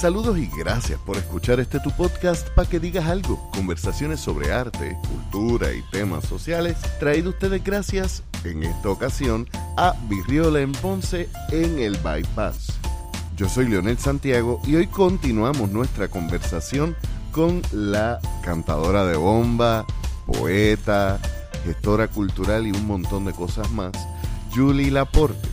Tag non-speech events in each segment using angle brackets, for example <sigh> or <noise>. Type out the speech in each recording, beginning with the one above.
Saludos y gracias por escuchar este tu podcast para que digas algo. Conversaciones sobre arte, cultura y temas sociales, traído ustedes gracias, en esta ocasión, a Virriola en Ponce en el Bypass. Yo soy Leonel Santiago y hoy continuamos nuestra conversación con la cantadora de bomba, poeta, gestora cultural y un montón de cosas más, Julie Laporte.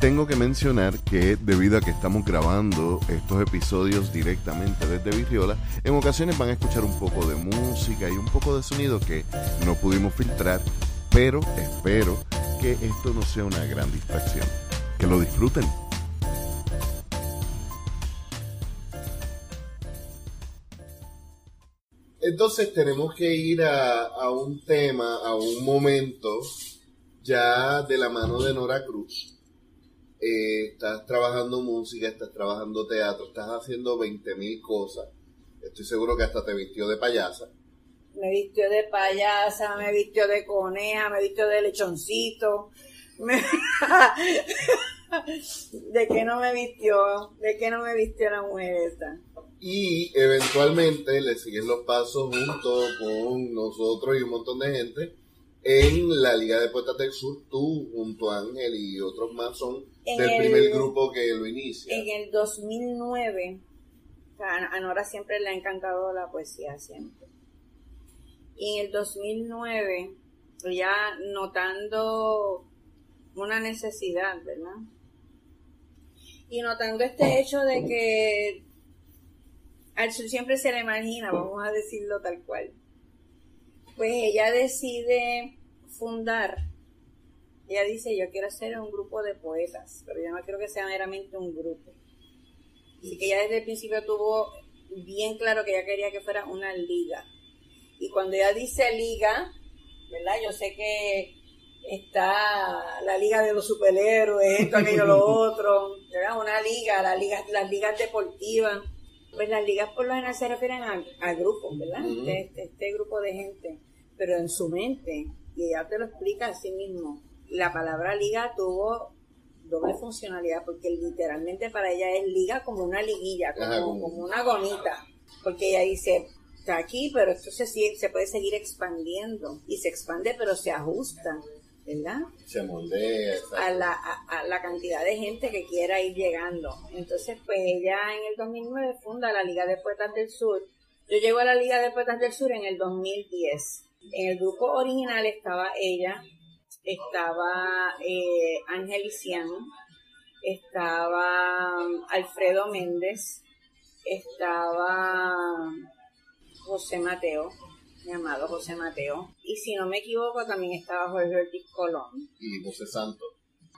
Tengo que mencionar que debido a que estamos grabando estos episodios directamente desde Virriola, en ocasiones van a escuchar un poco de música y un poco de sonido que no pudimos filtrar, pero espero que esto no sea una gran distracción. Que lo disfruten. Entonces tenemos que ir a, un tema, a un momento ya de la mano de Nora Cruz. Eh, estás trabajando música, estás trabajando teatro, estás haciendo 20 mil cosas. Estoy seguro que hasta te vistió de payasa. Me vistió de payasa, me vistió de coneja, me vistió de lechoncito. <laughs> ¿De qué no me vistió? ¿De qué no me vistió la mujer esta? y eventualmente le siguen los pasos junto con nosotros y un montón de gente en la Liga de Poetas del Sur, tú junto a Ángel y otros más son del primer grupo que lo inicia. En el 2009, a Nora siempre le ha encantado la poesía, siempre. Y en el 2009, ya notando una necesidad, ¿verdad? Y notando este hecho de que al sur siempre se le imagina, vamos a decirlo tal cual. Pues ella decide fundar, ella dice, yo quiero hacer un grupo de poetas, pero yo no quiero que sea meramente un grupo. Así que ella desde el principio tuvo bien claro que ella quería que fuera una liga. Y cuando ella dice liga, ¿verdad? Yo sé que está la liga de los superhéroes, esto, aquello, lo <laughs> otro, ¿verdad? Una liga, la liga, las ligas deportivas pues las ligas por lo general se refieren a, grupos, ¿verdad? este, este, grupo de gente. Pero en su mente, y ella te lo explica a sí mismo, la palabra liga tuvo doble funcionalidad, porque literalmente para ella es liga como una liguilla, como, como una gonita. Porque ella dice, está aquí, pero esto se, se puede seguir expandiendo. Y se expande, pero se ajusta. ¿verdad? Se moldea. A la, a, la cantidad de gente que quiera ir llegando. Entonces, pues ella en el 2009 funda la Liga de Poetas del Sur. Yo llego a la Liga de Poetas del Sur en el 2010. En el grupo original estaba ella, estaba eh, Ángel estaba Alfredo Méndez, estaba José Mateo, llamado José Mateo. Y si no me equivoco, también estaba Jorge Ortiz Colón. ¿Y José Santo?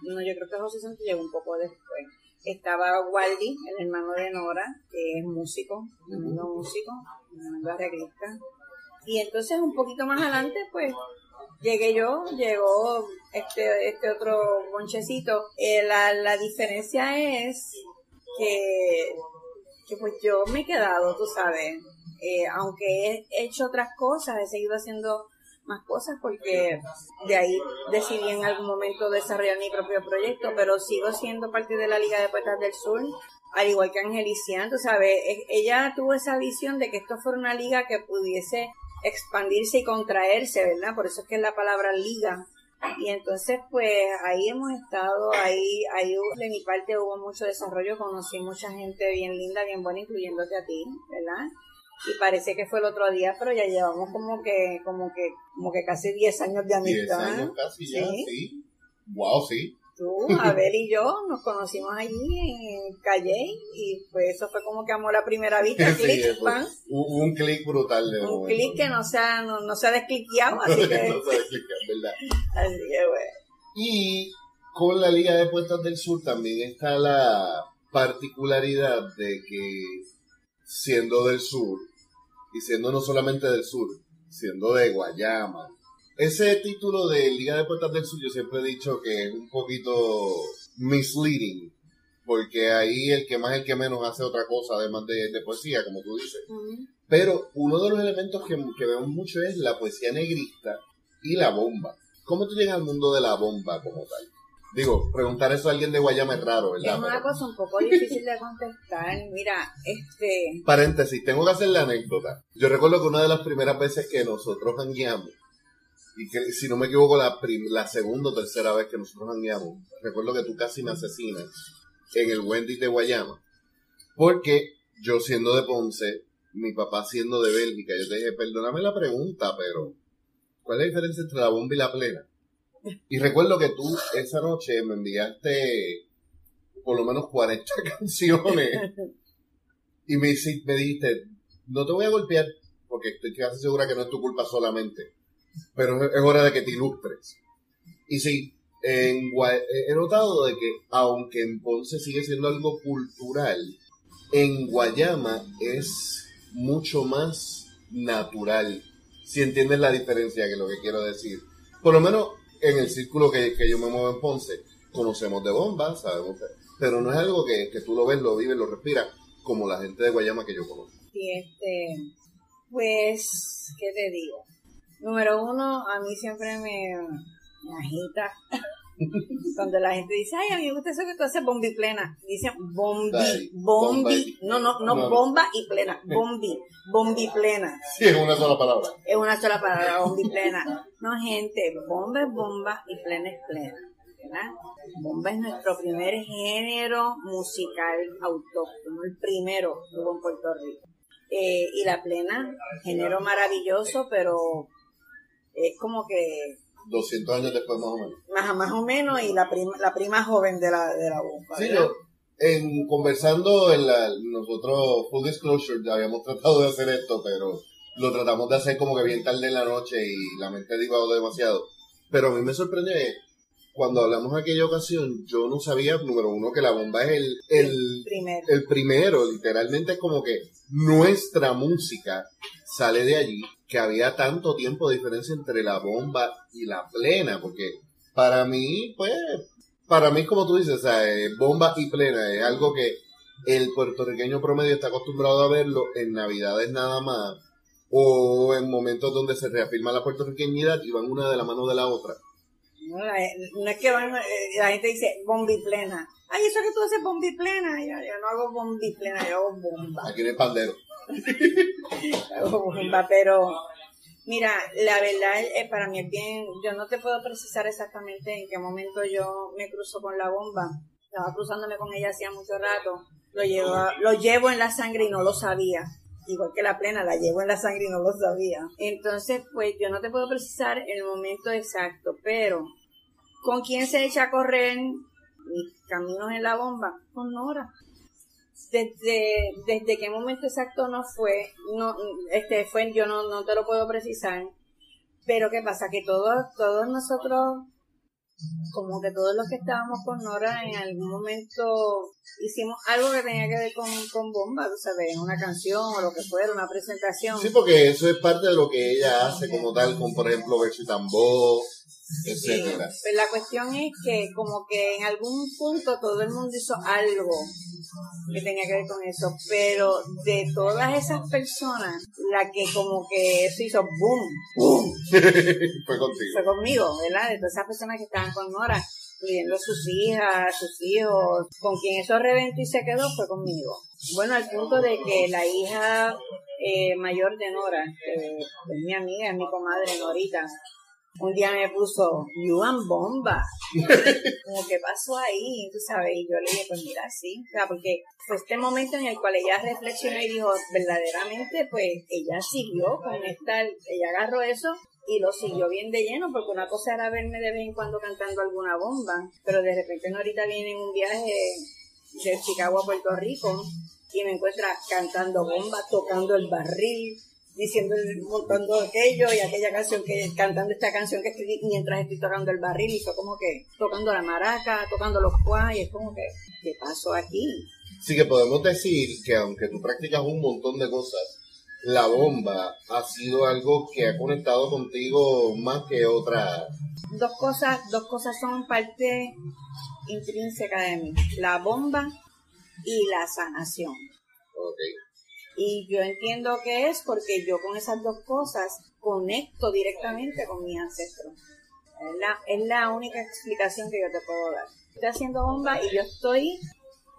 No, yo creo que José Santo llegó un poco después. Estaba Waldi, el hermano de Nora, que es músico, un músico, un arreglista. Y entonces un poquito más adelante, pues, llegué yo, llegó este, este otro bonchecito. Eh, la, la diferencia es que, que pues yo me he quedado, tú sabes, eh, aunque he hecho otras cosas, he seguido haciendo más cosas porque de ahí decidí en algún momento desarrollar mi propio proyecto, pero sigo siendo parte de la Liga de Poetas del Sur, al igual que Angelician, tú sabes, ella tuvo esa visión de que esto fuera una liga que pudiese expandirse y contraerse, ¿verdad? Por eso es que es la palabra liga. Y entonces, pues ahí hemos estado, ahí, ahí de mi parte hubo mucho desarrollo, conocí mucha gente bien linda, bien buena, incluyéndote a ti, ¿verdad? y parece que fue el otro día, pero ya llevamos como que, como que, como que casi 10 años de amistad. 10 años casi ya, ¿Sí? Wow, sí. Tú, Abel y yo nos conocimos allí en Calle y pues eso fue como que amor a primera vista, <laughs> sí, click, Un, un clic brutal de Un clic que no se ha, no, no se ha descliqueado, <laughs> así que... no se ha descliqueado, ¿verdad? Así que bueno. Y con la Liga de Puestas del Sur también está la particularidad de que siendo del sur, y siendo no solamente del sur, siendo de Guayama. Ese título de Liga de Puertas del Sur yo siempre he dicho que es un poquito misleading, porque ahí el que más, el que menos hace otra cosa además de, poesía, como tú dices. Pero uno de los elementos que, que vemos mucho es la poesía negrista y la bomba. ¿Cómo tú llegas al mundo de la bomba como tal? Digo, preguntar eso a alguien de Guayama es raro, ¿verdad? Es una cosa un poco difícil de contestar. Mira, este... Paréntesis, tengo que hacer la anécdota. Yo recuerdo que una de las primeras veces que nosotros hangueamos, y que si no me equivoco, la, la segunda o tercera vez que nosotros hangueamos, recuerdo que tú casi me asesinas en el Wendy de Guayama. Porque yo siendo de Ponce, mi papá siendo de Bélgica, yo te dije, perdóname la pregunta, pero ¿cuál es la diferencia entre la bomba y la plena? Y recuerdo que tú esa noche me enviaste por lo menos 40 <laughs> canciones y me dijiste, no te voy a golpear porque estoy casi segura que no es tu culpa solamente, pero es hora de que te ilustres. Y sí, en, he notado de que aunque en Ponce sigue siendo algo cultural, en Guayama es mucho más natural. Si entiendes la diferencia que lo que quiero decir. Por lo menos en el círculo que, yo me muevo en Ponce, conocemos de bombas, sabemos, pero no es algo que, tú lo ves, lo vives, lo respiras, como la gente de Guayama que yo conozco. Sí, este, pues, ¿qué te digo? Número uno, a mí siempre me, me agita <laughs> cuando la gente dice, ay, a mí me gusta eso que tú haces bombi plena. Dicen bombi, bombi, no, no, no, bomba y plena, bombi, bombi plena. Sí, es una sola palabra. Es una sola palabra, bombi plena. No, gente, bomba es bomba y plena es plena. ¿verdad? Bomba es nuestro primer género musical autóctono, el primero hubo en Puerto Rico. Eh, y la plena, género maravilloso, pero es como que 200 años después más o menos. Más, más o menos, y la prima, la prima joven de la, de la bomba. Sí, yo, en, conversando en la, nosotros, full disclosure, ya habíamos tratado de hacer esto, pero lo tratamos de hacer como que bien tarde en la noche y la mente divagó demasiado. Pero a mí me sorprende cuando hablamos de aquella ocasión, yo no sabía, número uno, que la bomba es el, el, primero. el primero. Literalmente es como que nuestra música sale de allí, que había tanto tiempo de diferencia entre la bomba y la plena, porque para mí, pues, para mí, como tú dices, o bomba y plena es algo que el puertorriqueño promedio está acostumbrado a verlo en Navidades nada más, o en momentos donde se reafirma la puertorriqueñidad y van una de la mano de la otra. No, es que eh, la gente dice bombi plena. Ay, eso que tú haces bombi plena. Yo, no hago bombi plena, yo hago bomba. Aquí no es pandero. <laughs> hago bomba, pero mira, la verdad eh, para mí es bien, yo no te puedo precisar exactamente en qué momento yo me cruzo con la bomba. Estaba cruzándome con ella hacía mucho rato. Lo llevo, lo llevo en la sangre y no lo sabía igual que la plena, la llevo en la sangre y no lo sabía. Entonces, pues yo no te puedo precisar el momento exacto, pero ¿con quién se echa a correr mis caminos en la bomba? Con Nora. Desde, desde qué momento exacto no fue, no, este fue, yo no, no te lo puedo precisar, pero qué pasa, que todos, todos nosotros como que todos los que estábamos con Nora en algún momento hicimos algo que tenía que ver con, con bomba, ¿sabes? Una canción o lo que fuera, una presentación. Sí, porque eso es parte de lo que ella hace como tal, con por ejemplo Verso Tambor, etcétera. Pues la cuestión es que como que en algún punto todo el mundo hizo algo que tenía que ver con eso, pero de todas esas personas, la que como que eso hizo boom, boom, <laughs> fue contigo. Fue conmigo, ¿verdad? De todas esas personas que estaban con Nora, incluyendo sus hijas, sus hijos, con quien eso reventó y se quedó fue conmigo. Bueno, al punto de que la hija eh, mayor de Nora, que es mi amiga, es mi comadre Norita, un día me puso, you and bomba. Como que pasó ahí, tú sabes, y yo le dije, pues mira, sí, o sea, porque fue este momento en el cual ella reflexionó y dijo, verdaderamente, pues ella siguió con esta, ella agarró eso y lo siguió bien de lleno, porque una cosa era verme de vez en cuando cantando alguna bomba, pero de repente ahorita viene en un viaje de Chicago a Puerto Rico y me encuentra cantando bomba, tocando el barril, diciendo, montando aquello y aquella canción que, cantando esta canción que escribí mientras estoy tocando el barril y fue como que tocando la maraca, tocando los cuas y es como que, ¿qué pasó aquí? Sí que podemos decir que aunque tú practicas un montón de cosas, la bomba ha sido algo que ha conectado contigo más que otra. Dos cosas, dos cosas son parte intrínseca de mí, la bomba y la sanación. Okay. Y yo entiendo que es porque yo con esas dos cosas conecto directamente con mi ancestro. Es la, es la única explicación que yo te puedo dar. Estoy haciendo bomba y yo estoy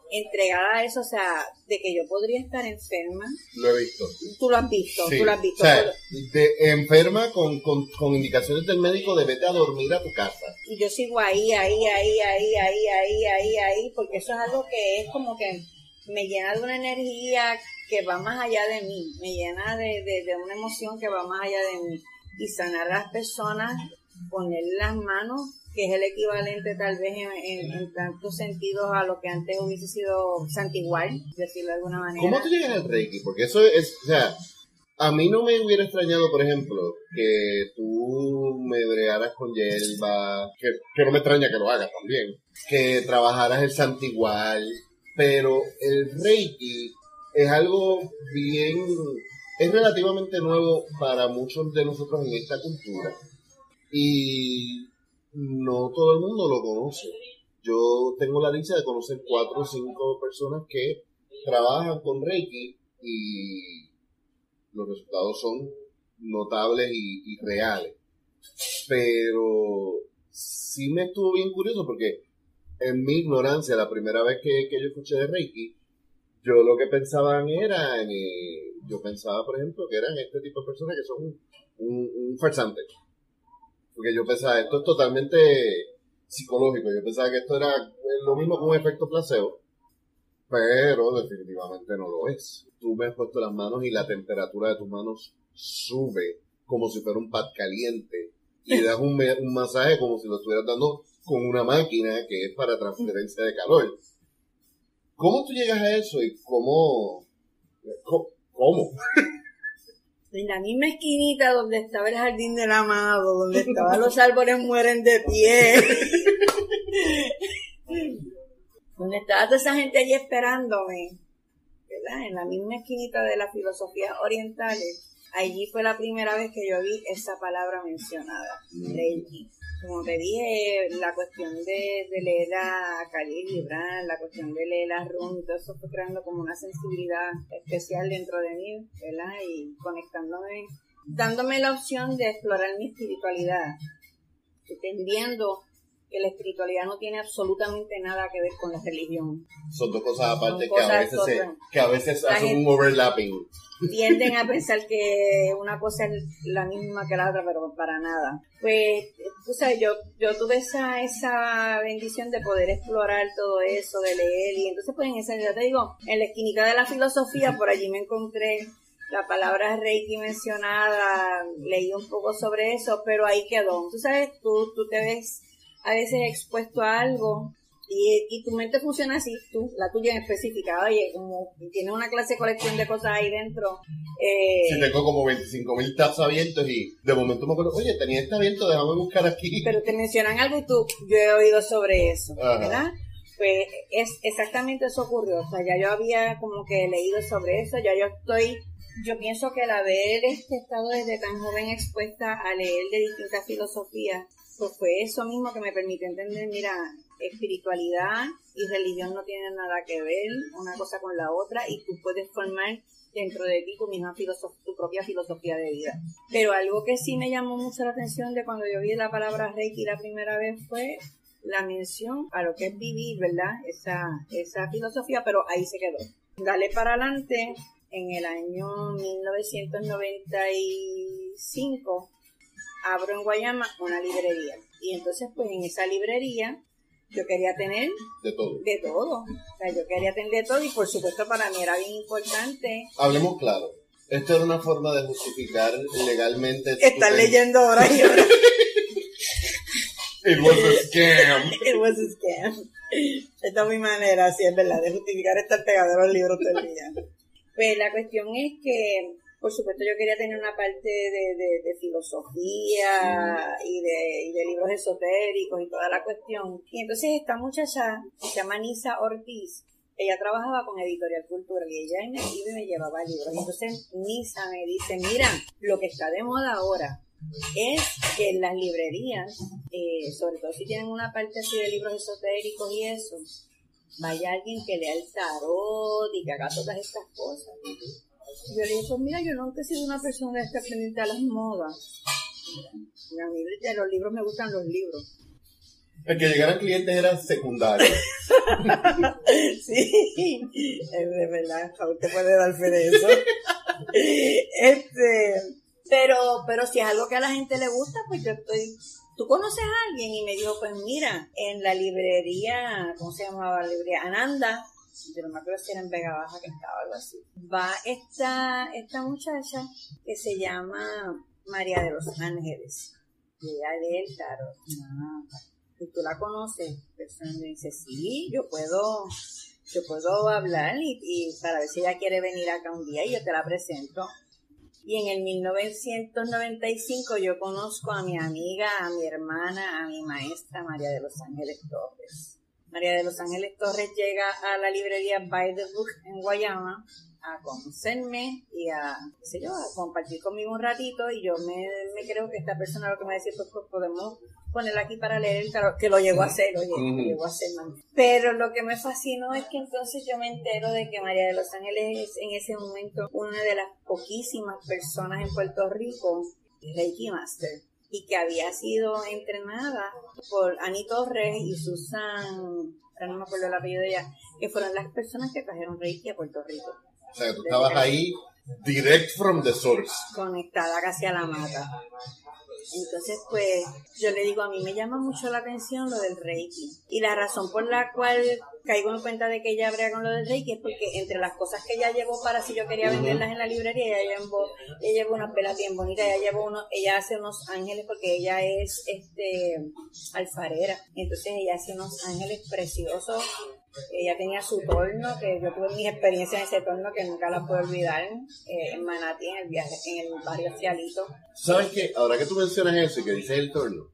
entregada a eso, o sea, de que yo podría estar enferma. Lo he visto. Tú lo has visto, Sí. tú lo has visto. O sea, enferma con, con, con indicaciones del médico de vete a dormir a tu casa. y yo sigo ahí, ahí, ahí, ahí, ahí, ahí, ahí, ahí, porque eso es algo que es como que me llena de una energía que va más allá de mí, me llena de, de, una emoción que va más allá de mí. Y sanar a las personas, poner las manos, que es el equivalente tal vez en, en, en tantos sentidos a lo que antes hubiese sido santigual, decirlo de alguna manera. ¿Cómo tú llegas al Reiki? Porque eso es, o sea, a mí no me hubiera extrañado, por ejemplo, que tú me bregaras con Yelva, que, que no me extraña que lo hagas también, que trabajaras el santigual, pero el Reiki es algo bien, es relativamente nuevo para muchos de nosotros en esta cultura y no todo el mundo lo conoce. Yo tengo la dicha de conocer cuatro o cinco personas que trabajan con Reiki y los resultados son notables y, y reales. Pero sí me estuvo bien curioso porque en mi ignorancia, la primera vez que, que yo escuché de Reiki, yo lo que pensaban era, en, eh, yo pensaba, por ejemplo, que eran este tipo de personas que son un, un farsante. Porque yo pensaba, esto es totalmente psicológico, yo pensaba que esto era lo mismo que un efecto placebo, pero definitivamente no lo es. Tú me has puesto las manos y la temperatura de tus manos sube como si fuera un pad caliente y das un, un masaje como si lo estuvieras dando con una máquina que es para transferencia de calor. ¿Cómo tú llegas a eso y cómo? ¿Cómo? <laughs> En la misma esquinita donde estaba el jardín del amado, donde estaban los árboles mueren de pie. <laughs> donde estaba toda esa gente allí esperándome. ¿Verdad? En la misma esquinita de las filosofías orientales. Allí fue la primera vez que yo vi esa palabra mencionada, Reiki. Como te dije, la cuestión de, de leer a Khalil Gibran, la cuestión de leer a Rumi, todo eso fue creando como una sensibilidad especial dentro de mí, ¿verdad? Y conectándome, dándome la opción de explorar mi espiritualidad, entendiendo que la espiritualidad no tiene absolutamente nada que ver con la religión. Son dos cosas aparte que a cosas veces, se- que a veces La hacen un overlapping. tienden a <laughs> pensar que una cosa es la misma que la otra, pero para nada. Pues, tú sabes, yo, yo tuve esa, esa bendición de poder explorar todo eso, de leer, y entonces pues en esa, ya te digo, en la esquinita de la filosofía, por allí me encontré la palabra Reiki mencionada, leí un poco sobre eso, pero ahí quedó. Tú sabes, tú, tú te ves a veces expuesto a algo y, y tu mente funciona así, tú, la tuya en específica, oye, como tienes una clase de colección de cosas ahí dentro, eh, Si tengo como 25 mil tabs abiertos y de momento me acuerdo, oye, tenía este abierto, déjame buscar aquí. pero te mencionan algo y tú, yo he oído sobre eso, Ajá. ¿verdad? Pues es exactamente eso ocurrió, o sea, ya yo había como que leído sobre eso, ya yo estoy, yo pienso que el haber este, estado desde tan joven expuesta a leer de distintas filosofías, pues fue eso mismo que me permitió entender, mira, espiritualidad y religión no tienen nada que ver una cosa con la otra y tú puedes formar dentro de ti tu misma tu propia filosofía de vida. Pero algo que sí me llamó mucho la atención de cuando yo vi la palabra Reiki la primera vez fue la mención a lo que es vivir, ¿verdad? Esa, esa filosofía, pero ahí se quedó. Dale para adelante, en el año 1995, abro en Guayama una librería. Y entonces, pues en esa librería, yo quería tener De todo. de todo. O sea, yo quería tener de todo y por supuesto para mí era bien importante Hablemos claro. Esto era una forma de justificar legalmente. ten- leyendo horas y horas. It was a scam. It was a scam. Esta es mi manera, sí, es verdad, de justificar estar pegado a los libros todo el día. Pues la cuestión es que, por supuesto, yo quería tener una parte de, de, de filosofía y de, y de libros esotéricos y toda la cuestión. Y entonces esta muchacha, que se llama Nisa Ortiz, ella trabajaba con Editorial Cultural y ella me iba y me llevaba libros. Y entonces Nisa me dice, mira, lo que está de moda ahora es que en las librerías, eh, sobre todo si tienen una parte así de libros esotéricos y eso, vaya alguien que lea el tarot y que haga todas estas cosas. Yo le dije, pues mira, yo nunca he sido una persona que pendiente a las modas. A mí de los libros me gustan los libros. El que llegaran clientes era secundario. <laughs> sí, es de verdad, usted puede dar fe de eso. este, pero, pero si es algo que a la gente le gusta, pues yo estoy ¿tú conoces a alguien? Y me dijo, pues mira, en la librería, ¿cómo se llamaba la librería? Ananda, yo no me acuerdo si era en Vega Baja que estaba algo así. Va esta, esta muchacha que se llama María de los Ángeles. Y ella lee el tarot. Y tú la conoces. Persona me dice, sí, yo puedo, yo puedo hablar y para ver si ella quiere venir acá un día y yo te la presento. Y en el 1995 yo conozco a mi amiga, a mi hermana, a mi maestra María de los Ángeles Torres. María de los Ángeles Torres llega a la librería By the Book en Guayama a conocerme y a, qué sé yo, a compartir conmigo un ratito y yo me, me creo que esta persona lo que me va a decir, pues, pues podemos ponerla aquí para leer el tarot, que lo llegó a hacer, oye, lo llegó a hacer, Pero lo que me fascinó es que entonces yo me entero de que María de los Ángeles es en ese momento una de las poquísimas personas en Puerto Rico, Reiki Master, y que había sido entrenada por Ani Torres y Susan, no me acuerdo el apellido de ella, que fueron las personas que trajeron Reiki a Puerto Rico. O sea, tú estabas ahí direct from the source. Conectada casi a la mata. Entonces, pues, yo le digo, a mí me llama mucho la atención lo del Reiki. Y la razón por la cual caigo en cuenta de que ella brega con lo del Reiki es porque entre las cosas que ella llevó para si yo quería venderlas en la librería, ella llevó, ella llevó unas velas bien bonitas, ella llevó uno, ella hace unos ángeles porque ella es este alfarera. Entonces ella hace unos ángeles preciosos ella tenía su torno, que yo tuve mis experiencias en ese torno que nunca la puedo olvidar, eh, en Manatí, en el viaje, en el barrio Cialito. ¿Sabes qué? Ahora que tú mencionas eso y que dices el torno,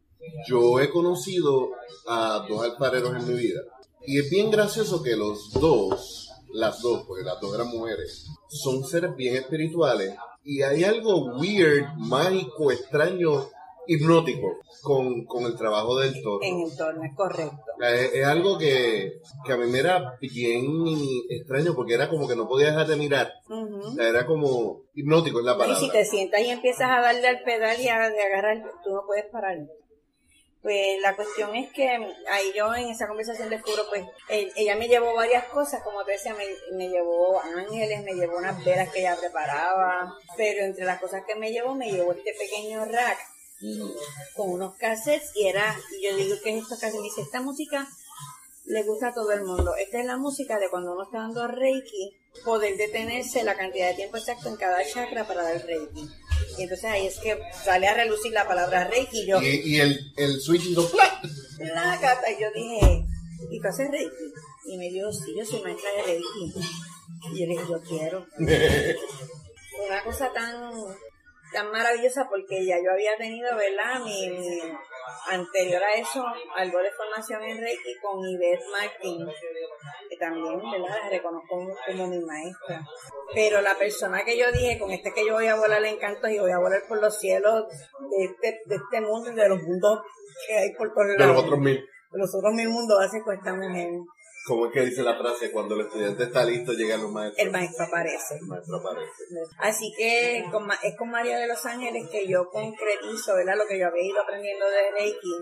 yo he conocido a dos alfareros en mi vida. Y es bien gracioso que los dos, las dos, porque las dos eran mujeres, son seres bien espirituales. Y hay algo weird, mágico, extraño hipnótico con, con, el trabajo del torno. En el torno, es correcto. Es, algo que, que, a mí me era bien extraño porque era como que no podía dejar de mirar. Era como hipnótico es la palabra. Y si te sientas y empiezas a darle al pedal y a de agarrar, tú no puedes parar. Pues la cuestión es que ahí yo en esa conversación descubro, pues ella me llevó varias cosas, como te decía, me, me, llevó ángeles, me llevó unas velas que ella preparaba, pero entre las cosas que me llevó, me llevó este pequeño rack con unos cassettes y era, y yo digo que es esto casi me dice, esta música le gusta a todo el mundo. Esta es la música de cuando uno está dando Reiki, poder detenerse la cantidad de tiempo exacto en cada chakra para dar Reiki. Y entonces ahí es que sale a relucir la palabra Reiki. Yo, y, el, el switch hizo La gata, y yo dije, ¿y tú haces Reiki? Y me dijo, sí, yo soy maestra de Reiki. Y yo le dije, yo quiero. <laughs> Una cosa tan tan maravillosa porque ya yo había tenido, ¿verdad? Mi, anterior a eso, algo de formación en Reiki con Yvette Martin, que también, ¿verdad? La reconozco como, mi maestra. Pero la persona que yo dije, con este que yo voy a volar encantos y voy a volar por los cielos de este, de este mundo y de los mundos que hay por todos lados. De los otros mil. De los otros mil mundos hace con esta mujer. ¿Cómo es que dice la frase? Cuando el estudiante está listo, llegan los maestros. El maestro aparece. El maestro aparece. Así que es con María de los Ángeles que yo concretizo, ¿verdad? Lo que yo había ido aprendiendo de Reiki.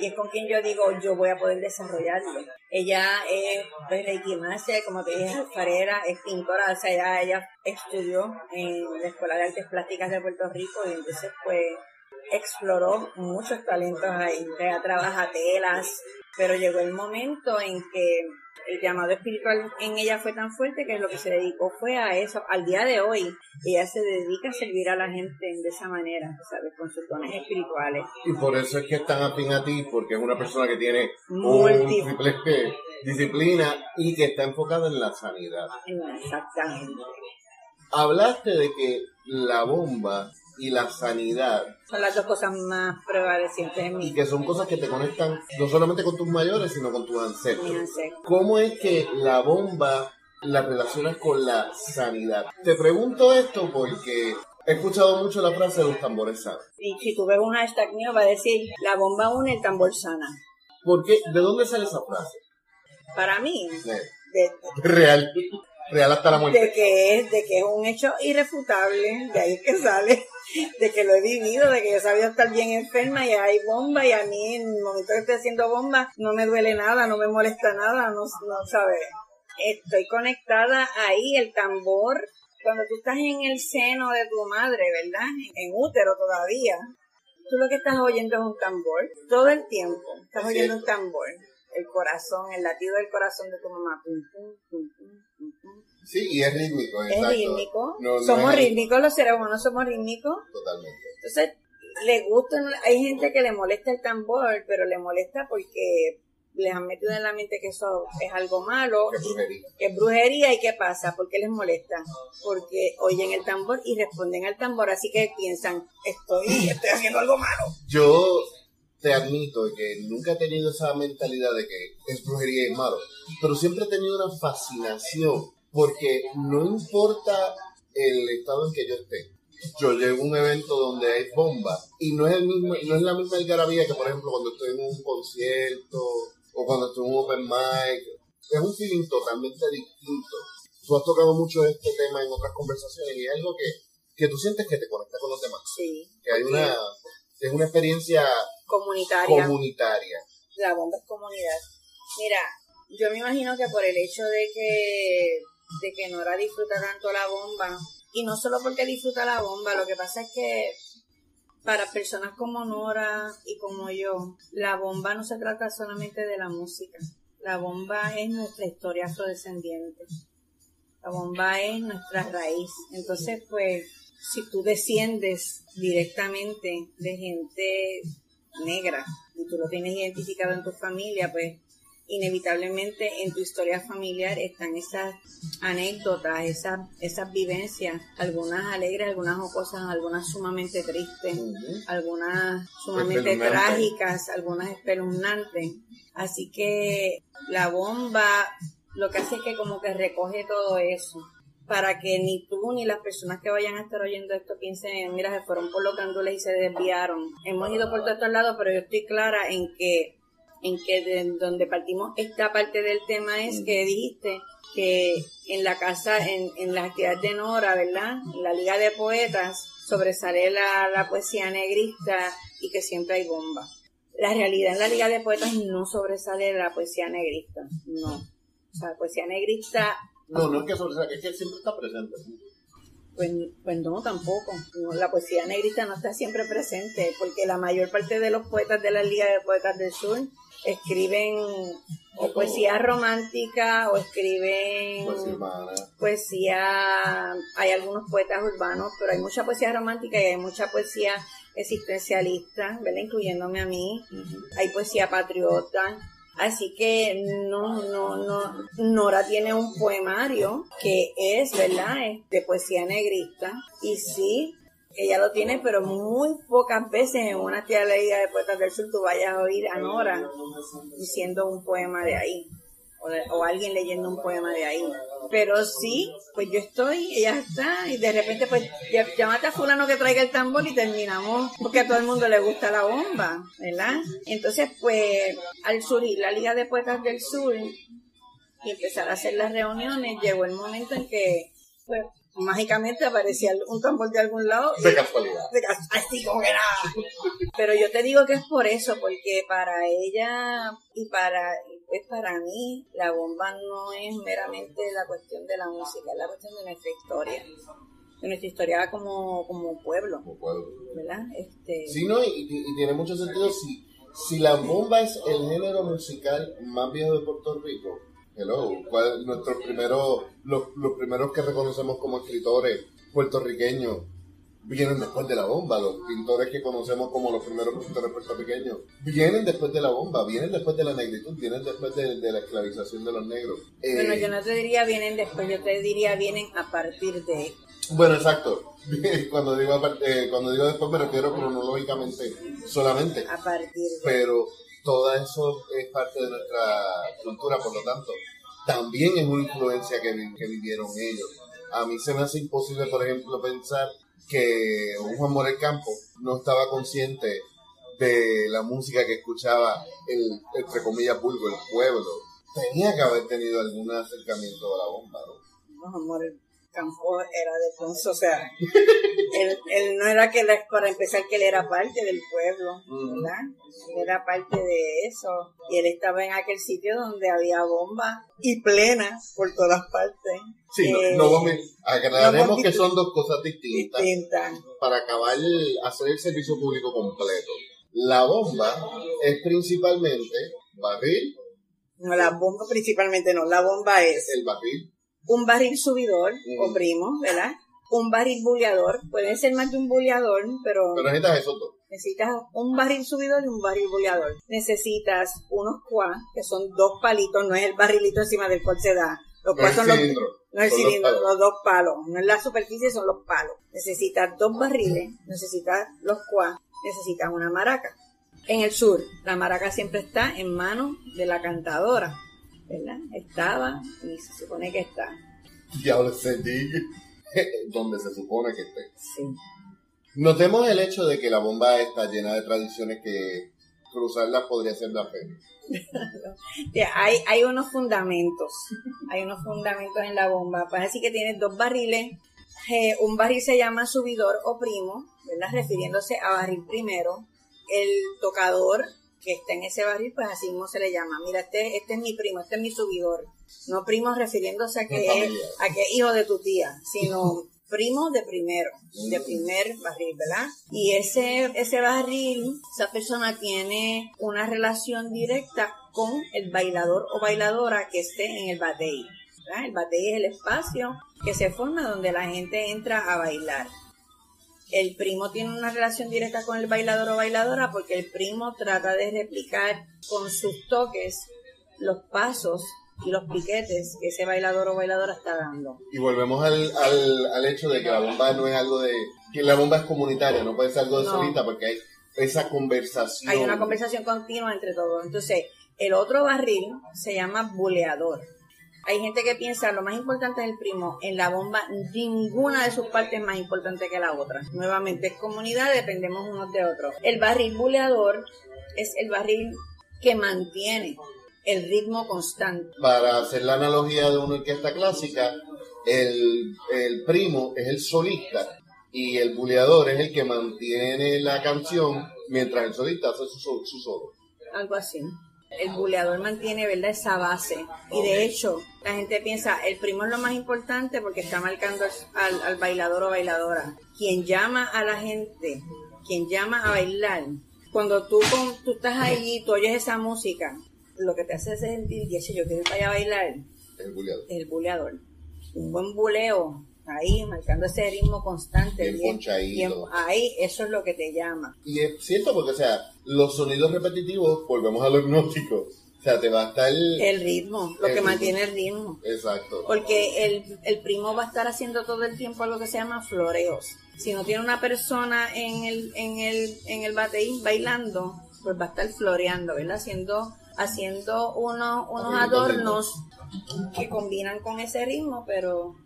Y es con quien yo digo, yo voy a poder desarrollarlo. Ella es pues, Reiki Master, como te dije, alfarera, es pintora. O sea, ella, ella estudió en la Escuela de Artes Plásticas de Puerto Rico y entonces pues exploró muchos talentos ahí. Ella trabaja telas, pero llegó el momento en que el llamado espiritual en ella fue tan fuerte que lo que se dedicó fue a eso. Al día de hoy, ella se dedica a servir a la gente de esa manera, ¿sabes? Con sus dones espirituales. Y por eso es que es tan afín a ti, porque es una persona que tiene múltiples disciplina y que está enfocada en la sanidad. Exactamente. Hablaste de que la bomba y la sanidad. Son las dos cosas más prevalecientes en mí. Y que son cosas que te conectan no solamente con tus mayores, sino con tus ancestros. ¿Cómo es que la bomba la relacionas con la sanidad? Te pregunto esto porque He escuchado mucho la frase de los tambores sanos. Y si tú ves un hashtag mío va a decir, la bomba une, el tambor sana. ¿Por qué? ¿De dónde sale esa frase? Para mí. <laughs> Real. Real hasta la muerte. De que es, de que es un hecho irrefutable, de ahí es que sale, <laughs> de que lo he vivido, de que yo sabido estar bien enferma y hay bomba y a mí en el momento que estoy haciendo bomba no me duele nada, no me molesta nada, no, no sabes. Estoy conectada ahí, el tambor, cuando tú estás en el seno de tu madre, ¿verdad? En útero todavía, tú lo que estás oyendo es un tambor, todo el tiempo estás oyendo un tambor el corazón, el latido del corazón de tu mamá. Sí, y es rítmico. Es rítmico. somos rítmicos, los seres humanos somos rítmicos. Totalmente. Entonces, le gusta, hay gente que le molesta el tambor, pero le molesta porque les han metido en la mente que eso es algo malo, que es brujería. que es brujería y qué pasa, ¿por qué les molesta? Porque oyen el tambor y responden al tambor, así que piensan, estoy, estoy haciendo algo malo. Yo te admito que nunca he tenido esa mentalidad de que es brujería y es malo, pero siempre he tenido una fascinación, porque no importa el estado en que yo esté. Yo llego a un evento donde hay bomba y no es el mismo, no es la misma algarabía que por ejemplo cuando estoy en un concierto o cuando estoy en un open mic. Es un feeling totalmente distinto. Tú has tocado mucho este tema en otras conversaciones y es algo que, que tú sientes que te conecta con los demás. Sí. Que hay una, es una experiencia comunitaria. Comunitaria. La bomba es comunidad. Mira, yo me imagino que por el hecho de que, de que Nora disfruta tanto la bomba, y no solo porque disfruta la bomba, lo que pasa es que para personas como Nora y como yo, la bomba no se trata solamente de la música. La bomba es nuestra historia afrodescendiente. La bomba es nuestra raíz. Entonces, pues, si tú desciendes directamente de gente negra. Y tú lo tienes identificado en tu familia, pues inevitablemente en tu historia familiar están esas anécdotas, esas, esas vivencias, algunas alegres, algunas cosas, algunas sumamente tristes, algunas sumamente trágicas, algunas espeluznantes. Así que la bomba lo que hace es que como que recoge todo eso para que ni tú ni las personas que vayan a estar oyendo esto piensen, mira, se fueron por los gandules y se desviaron. Hemos ido por todos estos lados, pero yo estoy clara en que, en que de donde partimos esta parte del tema es que dijiste que en la casa, en, en la actividad de Nora, ¿verdad? En la Liga de Poetas sobresale la, la poesía negrista y que siempre hay bomba. La realidad en la Liga de Poetas no sobresale la poesía negrista, no. O sea, la poesía negrista no, no es que sobresalga, es que siempre está presente. Pues, pues no, tampoco. la poesía negrita no está siempre presente, porque la mayor parte de los poetas de la Liga de Poetas del Sur escriben o poesía romántica o escriben poesía, hay algunos poetas urbanos, pero hay mucha poesía romántica y hay mucha poesía existencialista, ¿verdad? Incluyéndome a mí. Hay poesía patriota, Así que no, no, no, Nora tiene un poemario que es, ¿verdad? de poesía negrista. Y sí, ella lo tiene, pero muy pocas veces en una tía leída de Poetas del Sur tú vayas a oír a Nora diciendo un poema de ahí o, alguien leyendo un poema de ahí. Pero sí, pues yo estoy, ella está, y de repente pues llámate a fulano que traiga el tambor y terminamos, porque a todo el mundo le gusta la bomba, ¿verdad? Entonces pues al surgir la Liga de Poetas del Sur y empezar a hacer las reuniones, llegó el momento en que pues mágicamente aparecía un tambor de algún lado. De casualidad. así como que nada. Pero yo te digo que es por eso, porque para ella y para, pues para mí, la bomba no es meramente la cuestión de la música, es la cuestión de nuestra historia. De nuestra historia como, como pueblo. Como pueblo. ¿Verdad? Este... Sí, no, y, tiene mucho sentido si, si la bomba es el género musical más viejo de Puerto Rico Hello, ¿cuál nuestros primeros, los, los primeros que reconocemos como escritores puertorriqueños vienen después de la bomba. Los pintores que conocemos como los primeros pintores puertorriqueños vienen después de la bomba, vienen después de la negritud, vienen después de, la esclavización de los negros. bueno, yo no te diría vienen después, yo te diría vienen a partir de. Bueno, exacto. <laughs> cuando digo eh, cuando digo después me refiero cronológicamente solamente. A partir de. Pero todo eso es parte de nuestra cultura, por lo tanto, también es una influencia que, que vivieron ellos. A mí se me hace imposible, por ejemplo, pensar que un Juan Morel Campo no estaba consciente de la música que escuchaba el, entre comillas, vulgo, el pueblo. Tenía que haber tenido algún acercamiento a la bomba, campo era de Ponce, o sea, él, él no era que, él- para empezar, que él era parte del pueblo. ¿verdad? Él era parte de eso. Y él estaba en aquel sitio donde había bombas y plenas por todas partes. Sí, no, Eh, no vamos a- aclararemos a- que son dos cosas distintas distintas. para acabar hacer el servicio público completo. La bomba es principalmente barril, No, la bomba principalmente no, la bomba es el barril, un barril subidor Mm. o primo, ¿verdad? Un barril buleador, puede ser más de un buleador, pero pero necesitas esos dos. necesitas un barril subidor y un barril buleador. Necesitas unos cuas, que son dos palitos, no es el barrilito encima del cual se da. Los No cuas el son los, cilindro, no el son los cilindro, palos. los dos palos. No es la superficie, son los palos. Necesitas dos barriles, necesitas los cuas, necesitas una maraca. En el sur, la maraca siempre está en manos de la cantadora, ¿verdad? Estaba y se supone que está. Diablo, sentí <laughs> donde se supone que esté. Sí. Notemos el hecho de que la bomba está llena de tradiciones que cruzarlas podría ser blasfemia. <laughs> Hay, hay unos fundamentos, hay unos fundamentos en la bomba. Pues así que tienes dos barriles. Eh, un barril se llama subidor o primo, ¿verdad? Refiriéndose a barril primero. El tocador que está en ese barril, pues así mismo se le llama. Mira, este, este es mi primo, este es mi subidor. No primo refiriéndose a que, es, a que es hijo de tu tía, sino <laughs> primo de primero, de primer barril, ¿verdad? Y ese, ese barril, esa persona tiene una relación directa con el bailador o bailadora que esté en el batey. ¿verdad? El batey es el espacio que se forma donde la gente entra a bailar. El primo tiene una relación directa con el bailador o bailadora porque el primo trata de replicar con sus toques los pasos y los piquetes que ese bailador o bailadora está dando. Y volvemos al, al, al hecho de que la bomba no es algo de... que la bomba es comunitaria, no puede ser algo de No. solita porque hay esa conversación. Hay una conversación continua entre todos. Entonces, el otro barril se llama buleador. Hay gente que piensa lo más importante es el primo. En la bomba, ninguna de sus partes es más importante que la otra. Nuevamente, es comunidad, dependemos unos de otros. El barril buleador es el barril que mantiene el ritmo constante. Para hacer la analogía de una orquesta clásica, el, el primo es el solista y el buleador es el que mantiene la canción mientras el solista hace su, su solo. algo así. El buleador mantiene, ¿verdad? Esa base. Y de hecho, la gente piensa, el primo es lo más importante porque está marcando al, al bailador o bailadora. Quien llama a la gente, quien llama a bailar, cuando tú, con, tú estás ahí, tú oyes esa música, lo que te hace sentir, y yo quiero ir para allá a bailar, El buleador. es el buleador. Un buen buleo, ahí, marcando ese ritmo constante. Bien ponchadito. ahí, eso es lo que te llama. Y es cierto porque, o sea, los sonidos repetitivos, volvemos a lo hipnótico. O sea, te va a estar... El ritmo, lo El que ritmo. mantiene el ritmo. Exacto. Porque el, el primo va a estar haciendo todo el tiempo lo que se llama floreos. Si no tiene una persona en el, en el, en el bateí bailando, pues va a estar floreando, ¿verdad? Haciendo, haciendo unos, unos adornos que combinan con ese ritmo, pero...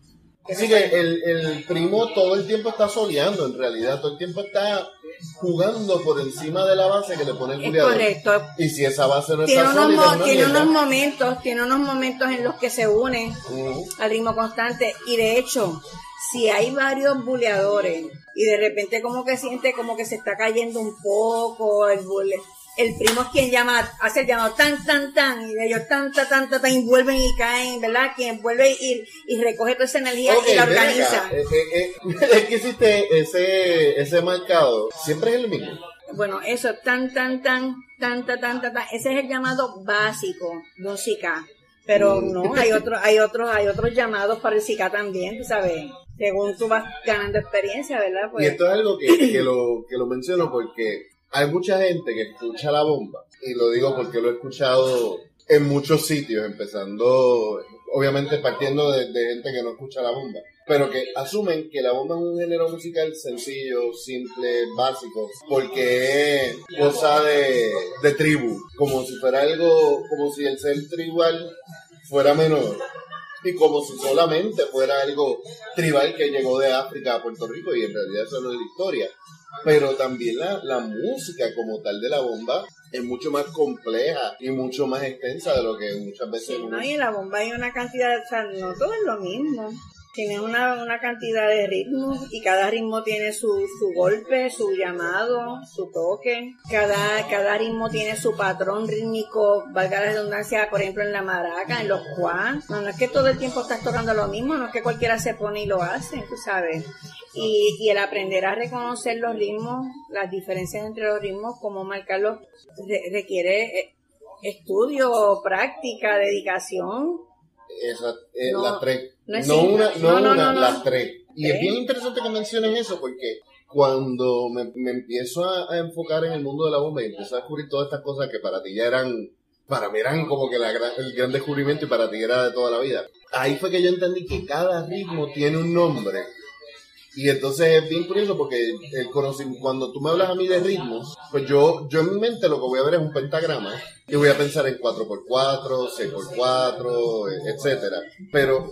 Así que el, el primo todo el tiempo está soleando, en realidad, todo el tiempo está jugando por encima de la base que le pone el Es buleador. correcto. Y si esa base no Tiene está unos, sólida, mo- es una tiene mierda. unos momentos, tiene unos momentos en los que se unen Ujú. al ritmo constante y de hecho si hay varios buleadores y de repente como que siente como que se está cayendo un poco el bule el primo es quien llama hace el llamado tan tan tan y ellos tan tan tan tan, tan, y vuelven y caen verdad quien vuelve y, y recoge toda esa energía y la organiza Eh, eh, eh, es que existe ese, ese marcado, siempre es el mismo. bueno eso tan tan tan tan tan tan tan, tan, ese es el llamado básico de un SICA pero Mm. no hay otros hay otros hay otros llamados para el SICA también tú sabes según tú vas ganando experiencia verdad Y pues esto es algo que, que lo, que lo menciono porque hay mucha gente que escucha la bomba, y lo digo porque lo he escuchado en muchos sitios, empezando, obviamente partiendo de, gente que no escucha la bomba, pero que asumen que la bomba es un género musical sencillo, simple, básico, porque es cosa de, de tribu, como si fuera algo, como si el ser tribal fuera menor. Y como si solamente fuera algo tribal que llegó de África a Puerto Rico, y en realidad eso no es la historia. Pero también la, la música como tal de la bomba es mucho más compleja y mucho más extensa de lo que muchas veces... Sí, uno- no, y en la bomba hay una cantidad, o sea, no todo es lo mismo. Tiene una, una cantidad de ritmos y cada ritmo tiene su, su golpe, su llamado, su toque. Cada, cada ritmo tiene su patrón rítmico, valga la redundancia, por ejemplo, en la maraca, en los cuas. No, no es que todo el tiempo estás tocando lo mismo, no es que cualquiera se pone y lo hace, tú sabes. Y, y el aprender a reconocer los ritmos, las diferencias entre los ritmos, cómo marcarlos, re- requiere eh, estudio, práctica, dedicación. Esa, eh, No, las tres. no una, no, una, las tres. Y es bien interesante que menciones eso porque cuando me, me empiezo a, a enfocar en el mundo de la bomba y empiezo a descubrir todas estas cosas que para ti ya eran, para mí eran como que la el gran descubrimiento y para ti era de toda la vida. Ahí fue que yo entendí que cada ritmo tiene un nombre. Y entonces es bien curioso porque el conocimiento, cuando tú me hablas a mí de ritmos, pues yo, yo en mi mente lo que voy a ver es un pentagrama y voy a pensar en 4x4, 6x4, eh, etcétera. Pero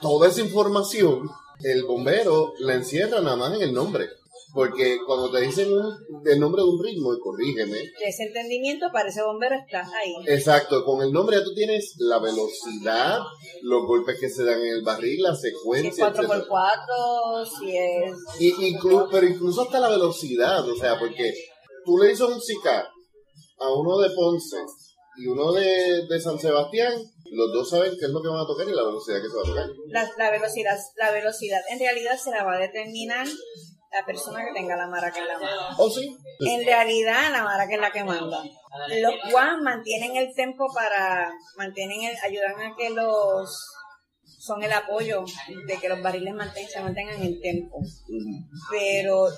toda esa información, el bombero la encierra nada más en el nombre. Porque cuando te dicen el nombre de un ritmo, y corrígeme, Ese entendimiento para ese bombero está ahí. exacto, con el nombre ya tú tienes la velocidad, los golpes que se dan en el barril, la Si es secuencia, etcétera. 4x4, si es... Y, inclu- pero incluso hasta la velocidad, o sea, porque tú le dices un sicar a uno de Ponce y uno de, de San Sebastián, los dos saben qué es lo que van a tocar y la velocidad que se va a tocar. La, la velocidad, la velocidad en realidad se la va a determinar la persona que tenga la maraca en la mano. ¿Oh, sí? En realidad la maraca es la que manda. Los guas mantienen el tempo para, mantienen el, ayudan a que los, son el apoyo de que los barriles manten- se mantengan en tempo. Pero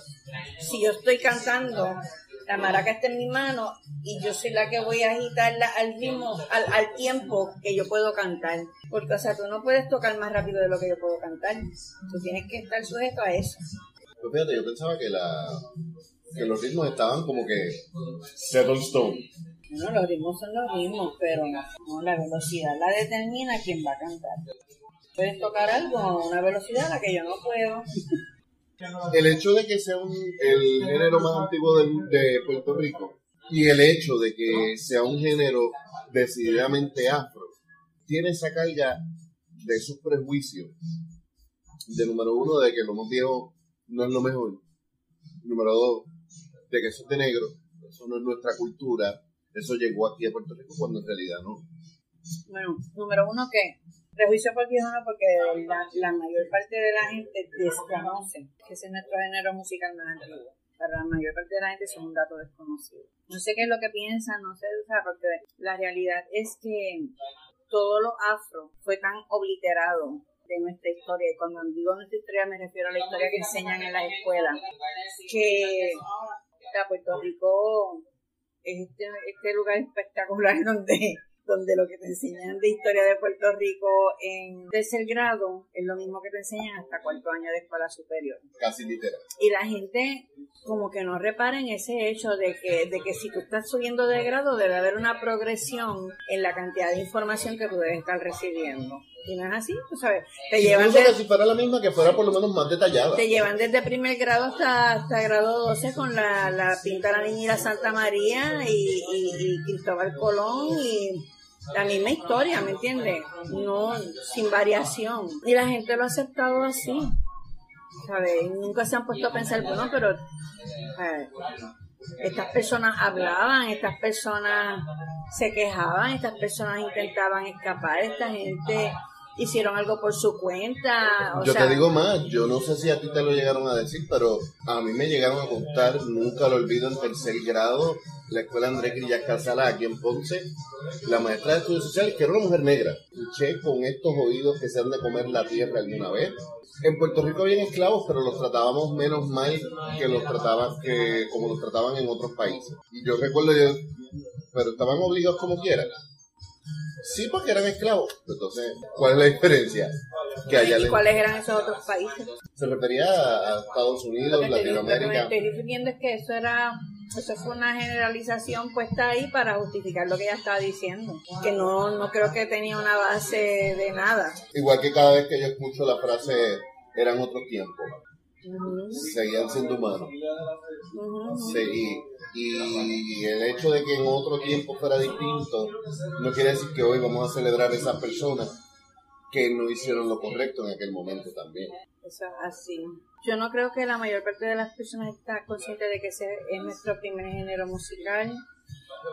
si yo estoy cantando, la maraca está en mi mano y yo soy la que voy a agitarla al ritmo, al, al tiempo que yo puedo cantar. Porque, o sea, tú no puedes tocar más rápido de lo que yo puedo cantar. Tú tienes que estar sujeto a eso. Pues fíjate, yo pensaba que, la, que los ritmos estaban como que set on stone. No, los ritmos son los mismos, pero no, la velocidad la determina quién va a cantar. Puedes tocar algo a una velocidad a la que yo no puedo. El hecho de que sea un, el género más antiguo de, de Puerto Rico y el hecho de que sea un género decididamente afro, tiene esa carga de sus prejuicios. De número uno, de que lo más viejo no es lo mejor. Número dos, de que eso es de negro, eso no es nuestra cultura, eso llegó aquí a Puerto Rico cuando en realidad no. Bueno, número uno que prejuicio por no, porque la, mayor parte de la gente desconoce que ese es nuestro género musical más antiguo. Para la mayor parte de la gente son un dato desconocido. No sé qué es lo que piensan, no sé, o porque la realidad es que todo lo afro fue tan obliterado de nuestra historia, y cuando digo nuestra historia me refiero a la historia que enseñan en las escuelas, que o sea, Puerto Rico es este, este lugar espectacular <laughs> donde, donde lo que te enseñan de historia de Puerto Rico en tercer grado es lo mismo que te enseñan hasta cuarto año de escuela superior. Casi literal. Y la gente como que no repara en ese hecho de que, de que si tú estás subiendo de grado debe haber una progresión en la cantidad de información que tú debes estar recibiendo. Y no es así, tú sabes, te llevan Incluso de- que si fuera la misma, que fuera por lo menos más detallada. te llevan desde primer grado hasta, hasta grado 12 con la, la pinta la niña y la Santa María y, y- y Cristóbal Colón y la misma historia, ¿me entiendes? No, sin variación. Y la gente lo ha aceptado así, ¿sabes? Nunca se han puesto a pensar, bueno, pero ¿sabes? estas personas hablaban, estas personas se quejaban, estas personas intentaban escapar, esta gente hicieron algo por su cuenta. O yo sea, te digo más, yo no sé si a ti te lo llegaron a decir, pero a mí me llegaron a contar, nunca lo olvido, en tercer grado, la escuela Andrés Grillas Casala, aquí en Ponce, la maestra de estudios sociales, que era una mujer negra, escuché con estos oídos que se han de comer la tierra alguna vez. En Puerto Rico habían esclavos, pero los tratábamos menos mal que los trataban, que como los trataban en otros países. Y yo recuerdo, yo, pero estaban obligados como quieran. Sí, porque eran esclavos. Entonces, ¿cuál es la diferencia? Que allá ¿Y les- cuáles eran esos otros países? se refería a, Estados Unidos, te, lo que Latinoamérica. estoy refiriendo es que eso era eso fue una generalización puesta ahí para justificar lo que ella estaba diciendo que no no creo que tenía una base de nada Igual que cada vez que yo escucho la frase eran otros tiempos. seguían siendo humanos. Y, el hecho de que en otro tiempo fuera distinto no quiere decir que hoy vamos a celebrar a esas personas que no hicieron lo correcto en aquel momento también. Eso es así. Yo no creo que la mayor parte de las personas está consciente de que ese es nuestro primer género musical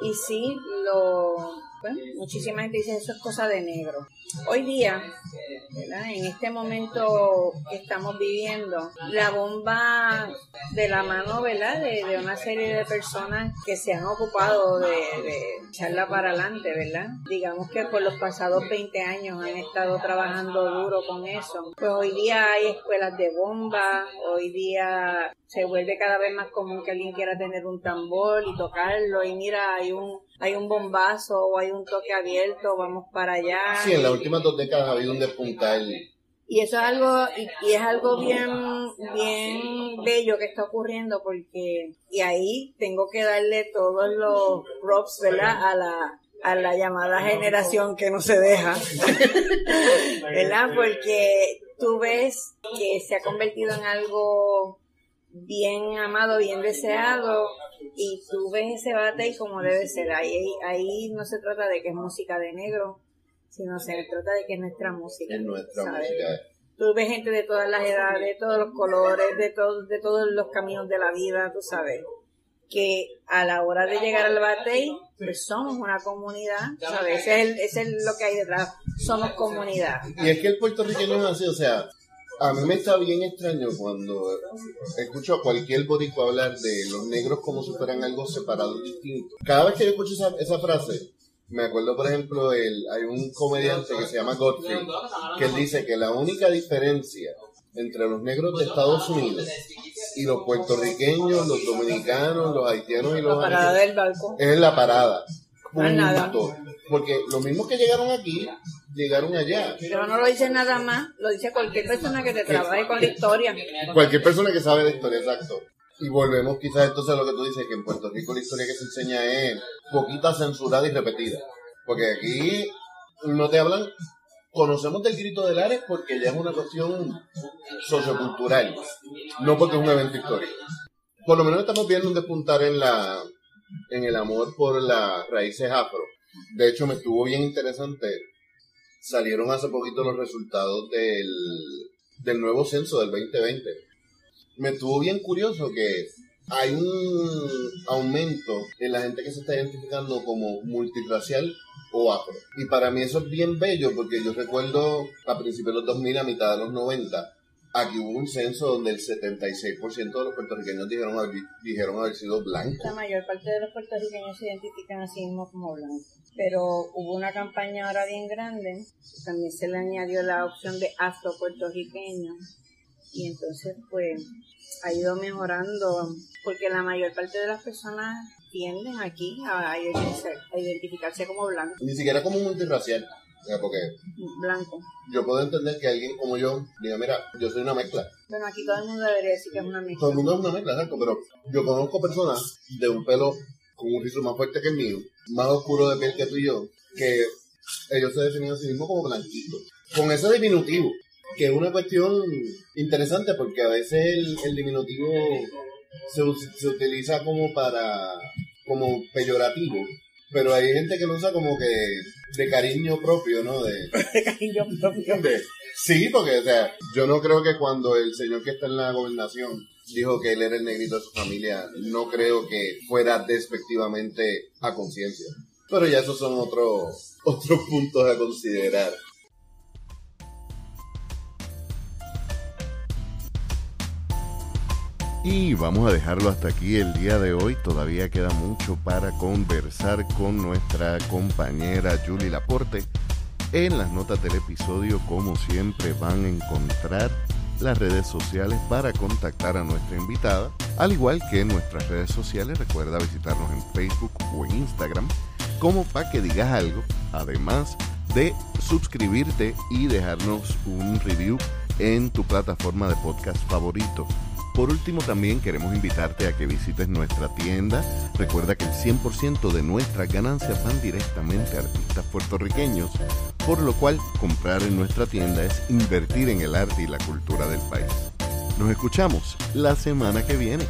y sí, lo, bueno, muchísima gente dice eso es cosa de negro. Hoy día, en este momento que estamos viviendo, la bomba de la mano ¿verdad? De, una serie de personas que se han ocupado de, echarla para adelante, ¿verdad? Digamos que por los pasados 20 años han estado trabajando duro con eso. Pues hoy día hay escuelas de bomba, hoy día se vuelve cada vez más común que alguien quiera tener un tambor y tocarlo y mira, hay un hay un bombazo o hay un toque abierto, vamos para allá. Sí, en las últimas dos décadas ha habido un despuntar. Y eso es algo, y, es algo bien, bien bello que está ocurriendo porque, y ahí tengo que darle todos los props, ¿verdad? A la, a la llamada generación que no se deja, <laughs> ¿verdad? Porque tú ves que se ha convertido en algo bien amado, bien deseado, y tú ves ese bate como debe ser. Ahí, ahí no se trata de que es música de negro, sino se trata de que es nuestra música. Es nuestra música. Tú ves gente de todas las edades, de todos los colores, de, todos de todos los caminos de la vida, tú sabes. Que a la hora de llegar al batey, pues somos una comunidad, ¿sabes? Ese es, es lo que hay detrás. Somos comunidad. Y es que el puertorriqueño es así, o sea, a mí me está bien extraño cuando escucho a cualquier boricua hablar de los negros como si fueran algo separado y distinto. Cada vez que yo escucho esa, esa frase, me acuerdo, por ejemplo, el, hay un comediante que se llama Godfrey, que él dice que la única diferencia entre los negros de Estados Unidos y los puertorriqueños, los dominicanos, los haitianos y los la parada del barco. es la parada. Porque los mismos que llegaron aquí, llegaron allá. Pero no lo dice nada más, lo dice cualquier persona que te trabaje con la historia. Cualquier persona que sabe de historia, exacto. Y volvemos quizás entonces a lo que tú dices, que en Puerto Rico la historia que se enseña es poquita censurada y repetida. Porque aquí no te hablan, conocemos del grito de Lares porque ya es una cuestión sociocultural, no porque es un evento histórico. Por lo menos estamos viendo un despuntar en la en el amor por las raíces afro. De hecho, me estuvo bien interesante salieron hace poquito los resultados del, del nuevo censo del 2020. Me estuvo bien curioso que hay un aumento en la gente que se está identificando como multirracial o afro. Y para mí eso es bien bello porque yo recuerdo a principios de los 2000, a mitad de los 90, aquí hubo un censo donde el 76% de los puertorriqueños dijeron haber, dijeron haber sido blancos. La mayor parte de los puertorriqueños se identifican así mismo como blancos pero hubo una campaña ahora bien grande, también se le añadió la opción de afro puertorriqueño y entonces pues ha ido mejorando porque la mayor parte de las personas tienden aquí a, identificarse como blanco. Ni siquiera como multirracial. Porque blanco. Yo puedo entender que alguien como yo diga, mira, yo soy una mezcla. Bueno, aquí todo el mundo debería decir que es una mezcla. Todo el mundo es una mezcla, exacto, pero yo conozco personas de un pelo con un rizo más fuerte que el mío, más oscuro de piel que tú y yo, que ellos se definen a sí mismos como blanquitos. Con ese diminutivo, que es una cuestión interesante porque a veces el, diminutivo se, se, utiliza como para, como peyorativo, pero hay gente que lo usa como que de cariño propio, ¿no? De, <laughs> de cariño propio. sí, porque, o sea, yo no creo que cuando el señor que está en la gobernación dijo que él era el negrito de su familia, no creo que fuera despectivamente a conciencia. Pero ya esos son otros <laughs> otros puntos a considerar. Y vamos a dejarlo hasta aquí el día de hoy. Todavía queda mucho para conversar con nuestra compañera Julie Laporte. En las notas del episodio, como siempre, van a encontrar las redes sociales para contactar a nuestra invitada, al igual que en nuestras redes sociales. Recuerda visitarnos en Facebook o en Instagram como para que digas algo, además de suscribirte y dejarnos un review en tu plataforma de podcast favorito. Por último, también queremos invitarte a que visites nuestra tienda. Recuerda que el 100% de nuestras ganancias van directamente a artistas puertorriqueños, por lo cual comprar en nuestra tienda es invertir en el arte y la cultura del país. Nos escuchamos la semana que viene.